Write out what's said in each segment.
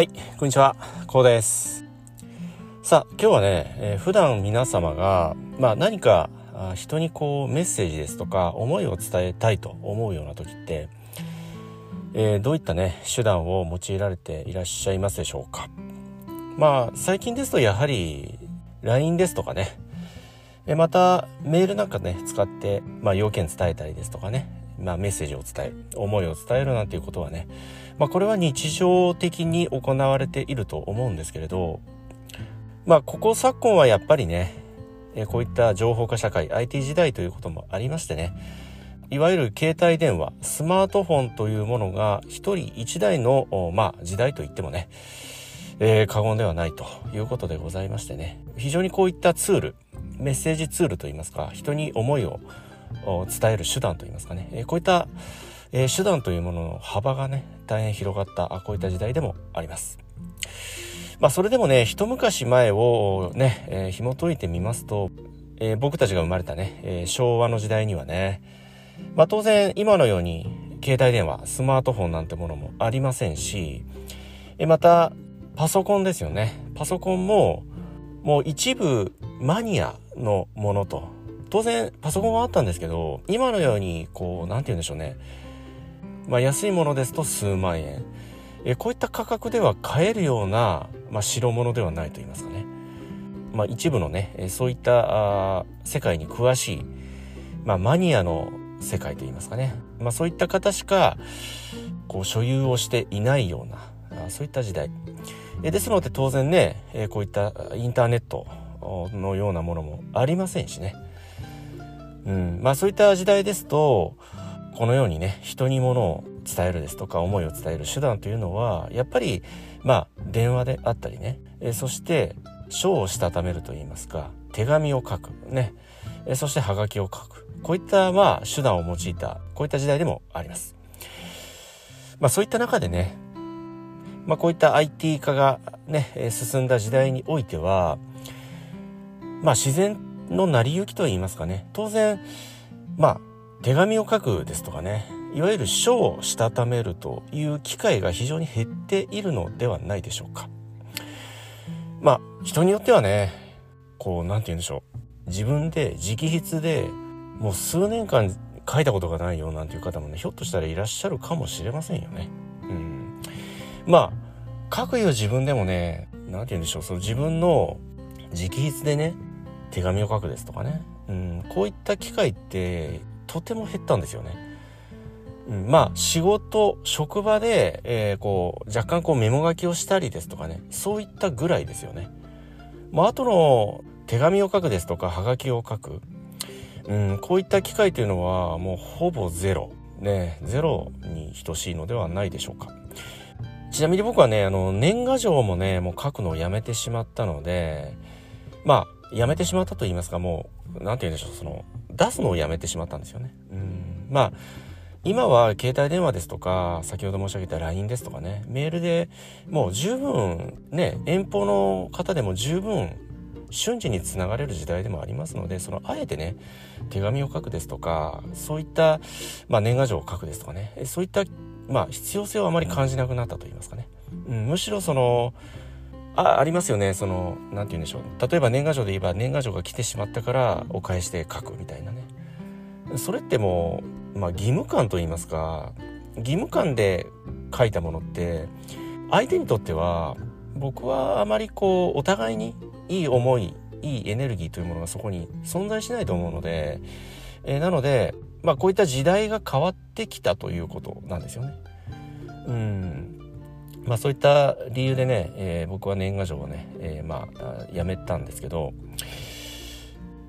はい、こんにちは、こうです。さあ、今日はね、えー、普段皆様が、まあ何か人にこうメッセージですとか思いを伝えたいと思うような時って、えー、どういったね、手段を用いられていらっしゃいますでしょうか。まあ、最近ですとやはり LINE ですとかね、えまたメールなんかね、使って、まあ要件伝えたりですとかね、まあ、メッセージを伝える思いを伝えるなんていうことはね、まあ、これは日常的に行われていると思うんですけれどまあここ昨今はやっぱりねこういった情報化社会 IT 時代ということもありましてねいわゆる携帯電話スマートフォンというものが一人一台の、まあ、時代といってもね、えー、過言ではないということでございましてね。非常にこういったツールメッセージツールといいますか人に思いを伝える手段といいますかね、こういった、え手段というものの幅がね大変広がったあこういった時代でもあります。まあそれでもね一昔前をね、えー、紐解いてみますと、えー、僕たちが生まれたね、えー、昭和の時代にはねまあ当然今のように携帯電話スマートフォンなんてものもありませんし、えまたパソコンですよね。パソコンももう一部マニアのものと。当然パソコンはあったんですけど今のようにこう何て言うんでしょうね。まあ安いものですと数万円。えこういった価格では買えるような、まあ、代物ではないと言いますかね、まあ、一部のねそういったあ世界に詳しい、まあ、マニアの世界と言いますかね、まあ、そういった方しかこう所有をしていないようなあそういった時代。えですので当然ね、えこういったインターネットのようなものもありませんしね。うん、まあそういった時代ですとこのようにね人にものを伝えるですとか思いを伝える手段というのはやっぱりまあ電話であったりね、えそして書をしたためるといいますか手紙を書くね、えそしてハガキを書くこういったまあ手段を用いたこういった時代でもあります。まあそういった中でねまあこういった IT 化がね進んだ時代においてはまあ自然の成り行きと言いますかね当然まあ手紙を書くですとかねいわゆる書をしたためるという機会が非常に減っているのではないでしょうか。まあ人によってはねこう何て言うんでしょう。自分で直筆でもう数年間書いたことがないよなんていう方もねひょっとしたらいらっしゃるかもしれませんよね。うん。まあ書くよ自分でもね何て言うんでしょう。その自分の直筆でね手紙を書くですとかね、うん、こういった機会ってとても減ったんですよね。うん、まあ仕事職場で、えー、こう若干こうメモ書きをしたりですとかねそういったぐらいですよね。まあ後の手紙を書くですとかはがきを書く、うん、こういった機会というのはもうほぼゼロねゼロに等しいのではないでしょうか。ちなみに僕はねあの年賀状もねもう書くのをやめてしまったのでまあやめてしまったと言いますかもう何て言うんでしょうその出すのをやめてしまったんですよね。うん。まあ今は携帯電話ですとか先ほど申し上げた LINE ですとかね。メールでもう十分ね遠方の方でも十分瞬時につながれる時代でもありますのでそのあえてね手紙を書くですとかそういった、まあ、年賀状を書くですとかね。そういった、まあ、必要性をあまり感じなくなったと言いますかね、うん、むしろそのあありますよね。その何て言うんでしょう。例えば年賀状で言えば年賀状が来てしまったからお返しで書くみたいなね。それってもう、まあ、義務感と言いますか義務感で書いたものって相手にとっては僕はあまりこうお互いにいい思いいいエネルギーというものがそこに存在しないと思うので、えー、なので、まあ、こういった時代が変わってきたということなんですよね。うん。まあそういった理由でね、えー、僕は年賀状をね、えー、まあやめたんですけど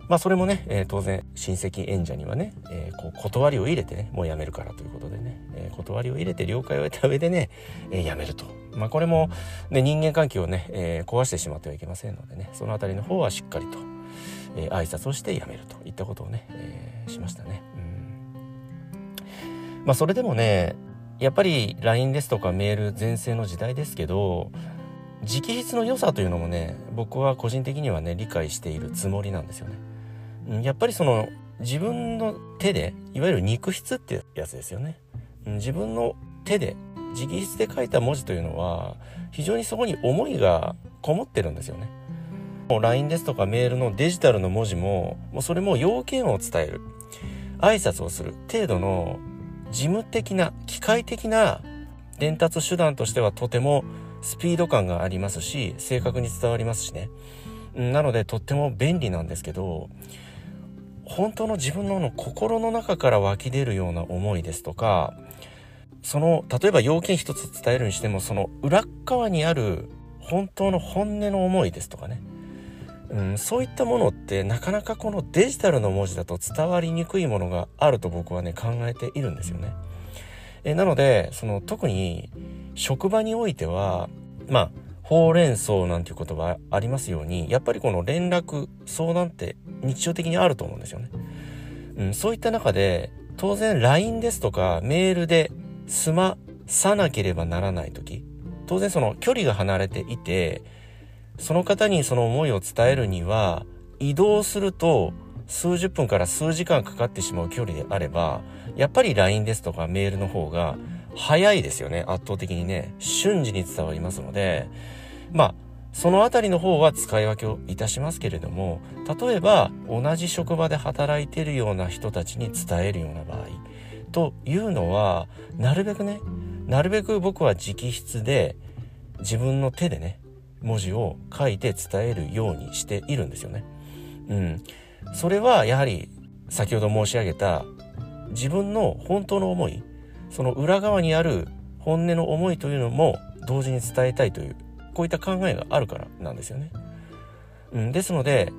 まあそれもね、えー、当然親戚演者にはね、えこう断りを入れてねもうやめるからということでね、え断りを入れて了解を得た上でね、えやめるとまあこれも、ね、人間関係をね、え壊してしまってはいけませんのでねその辺りの方はしっかりと、え挨拶をしてやめるといったことをね、えしましたね。うんまあそれでもねやっぱり LINE ですとかメール全盛の時代ですけど直筆の良さというのもね僕は個人的にはね理解しているつもりなんですよね。やっぱりその自分の手でいわゆる肉筆ってやつですよね。自分の手で直筆で書いた文字というのは非常にそこに思いがこもってるんですよね。LINE ですとかメールのデジタルの文字ももうそれも要件を伝える挨拶をする程度の事務的な機械的な伝達手段としてはとてもスピード感がありますし正確に伝わりますしね。なのでとっても便利なんですけど本当の自分の心の中から湧き出るような思いですとかその例えば要件一つ伝えるにしてもその裏側にある本当の本音の思いですとかね、うん、そういったものってなかなかこのデジタルの文字だと伝わりにくいものがあると僕はね考えているんですよね。えなのでその特に職場においてはまあほうれん草なんていう言葉ありますようにやっぱりこの連絡相談って日常的にあると思うんですよね。うん、そういった中で当然 LINE ですとかメールで済まさなければならない時当然その距離が離れていてその方にその思いを伝えるには移動すると数十分から数時間かかってしまう距離であればやっぱり LINE ですとかメールの方が早いですよね。圧倒的にね。瞬時に伝わりますのでまあそのあたりの方は使い分けをいたしますけれども例えば同じ職場で働いているような人たちに伝えるような場合というのはなるべくねなるべく僕は直筆で自分の手でね文字を書いて伝えるようにしているんですよね。うん、それはやはり先ほど申し上げた自分の本当の思いその裏側にある本音の思いというのも同時に伝えたいというこういった考えがあるからなんですよね。うん、ですので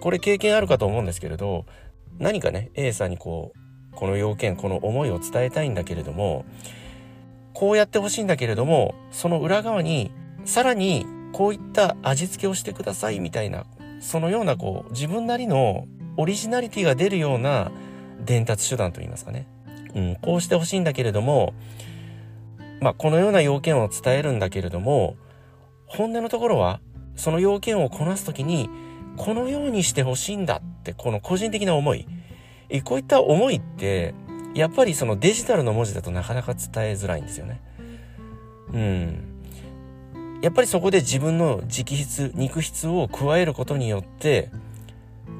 これ経験あるかと思うんですけれど何かね A さんにこうこの要件この思いを伝えたいんだけれどもこうやってほしいんだけれどもその裏側にさらにこういった味付けをしてくださいみたいなそのようなこう自分なりのオリジナリティが出るような伝達手段といいますかね、うん、こうしてほしいんだけれどもまあこのような要件を伝えるんだけれども本音のところはその要件をこなす時にこのようにしてほしいんだってこの個人的な思いこういった思いってやっぱりそのデジタルの文字だとなかなか伝えづらいんですよね。うん。やっぱりそこで自分の直筆、肉筆を加えることによって、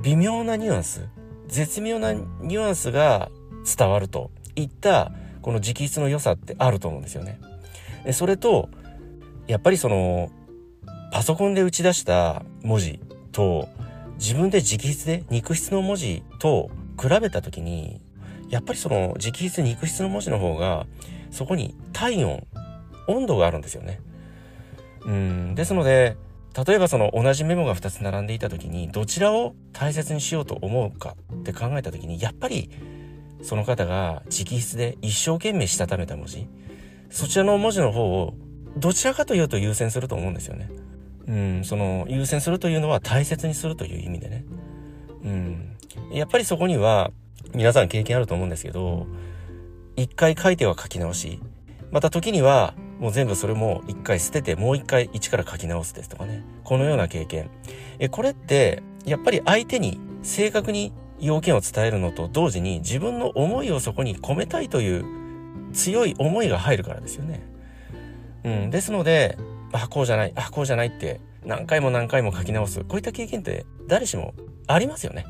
微妙なニュアンス、絶妙なニュアンスが伝わるといったこの直筆の良さってあると思うんですよね。それと、やっぱりその、パソコンで打ち出した文字と、自分で直筆で肉筆の文字と比べた時にやっぱりその直筆肉筆の文字の方がそこに体温温度があるんですよね。うんですので例えばその同じメモが2つ並んでいた時にどちらを大切にしようと思うかって考えた時にやっぱりその方が直筆で一生懸命したためた文字そちらの文字の方をどちらかというと優先すると思うんですよね。うん、その優先するというのは大切にするという意味でね。うん、やっぱりそこには皆さん経験あると思うんですけど、一回書いては書き直し、また時にはもう全部それも一回捨ててもう一回一から書き直すですとかね。このような経験。え、これってやっぱり相手に正確に要件を伝えるのと同時に自分の思いをそこに込めたいという強い思いが入るからですよね。うん。ですので、あ、こうじゃない、あ、こうじゃないって何回も何回も書き直す。こういった経験って誰しもありますよね。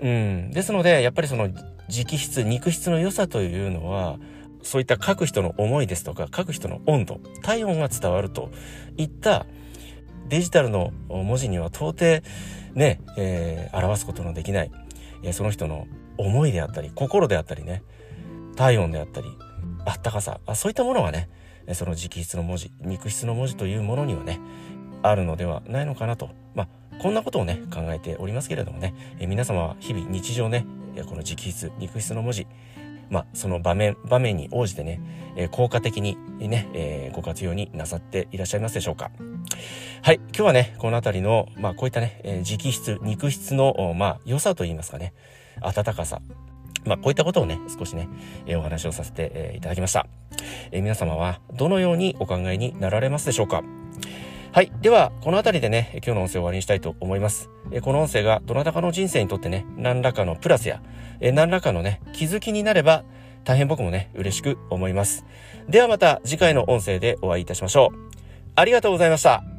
うん。ですので、やっぱりその直筆、肉筆の良さというのは、そういった書く人の思いですとか、書く人の温度、体温が伝わるといったデジタルの文字には到底ね、えー、表すことのできない、えー、その人の思いであったり、心であったりね、体温であったり、あったかさ、あそういったものがね、その直筆の文字、肉筆の文字というものにはね、あるのではないのかなと。まあ、こんなことをね、考えておりますけれどもね、え皆様は日々日常ね、この直筆、肉筆の文字、まあ、その場面、場面に応じてね、え効果的にね、え、ご活用になさっていらっしゃいますでしょうか。はい、今日はね、このあたりの、まあ、こういったね、え直筆、肉筆の、まあ、良さといいますかね、温かさ、まあ、こういったことをね、少しね、えお話をさせて、えいただきました。え皆様はどのようにお考えになられますでしょうかはい。では、この辺りでね、今日の音声を終わりにしたいと思います。この音声がどなたかの人生にとってね、何らかのプラスや、何らかのね、気づきになれば大変僕もね、嬉しく思います。ではまた次回の音声でお会いいたしましょう。ありがとうございました。